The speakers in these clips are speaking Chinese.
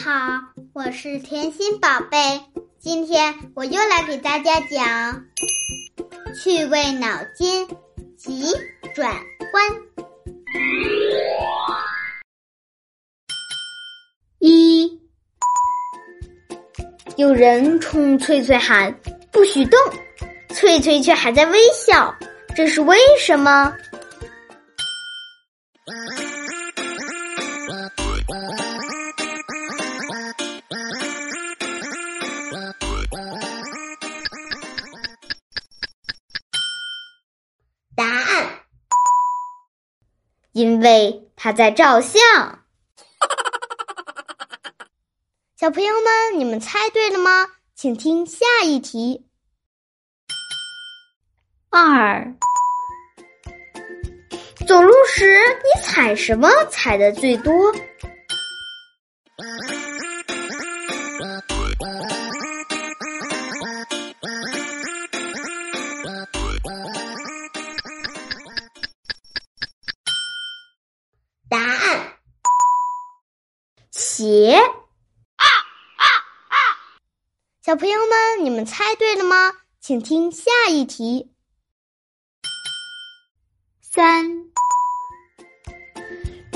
好，我是甜心宝贝。今天我又来给大家讲趣味脑筋急转弯。一，有人冲翠翠喊：“不许动！”翠翠却还在微笑，这是为什么？因为他在照相。小朋友们，你们猜对了吗？请听下一题。二，走路时你踩什么踩的最多？答案，鞋。啊啊啊！小朋友们，你们猜对了吗？请听下一题。三，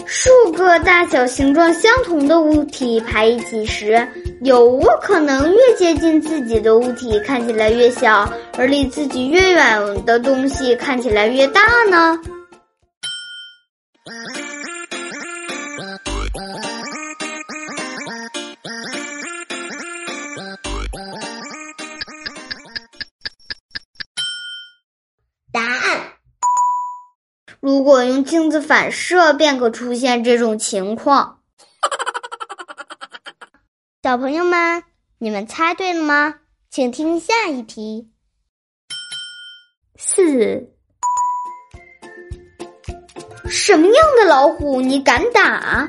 数个大小、形状相同的物体排一起时，有无可能越接近自己的物体看起来越小，而离自己越远的东西看起来越大呢？如果用镜子反射，便可出现这种情况。小朋友们，你们猜对了吗？请听下一题。四，什么样的老虎你敢打？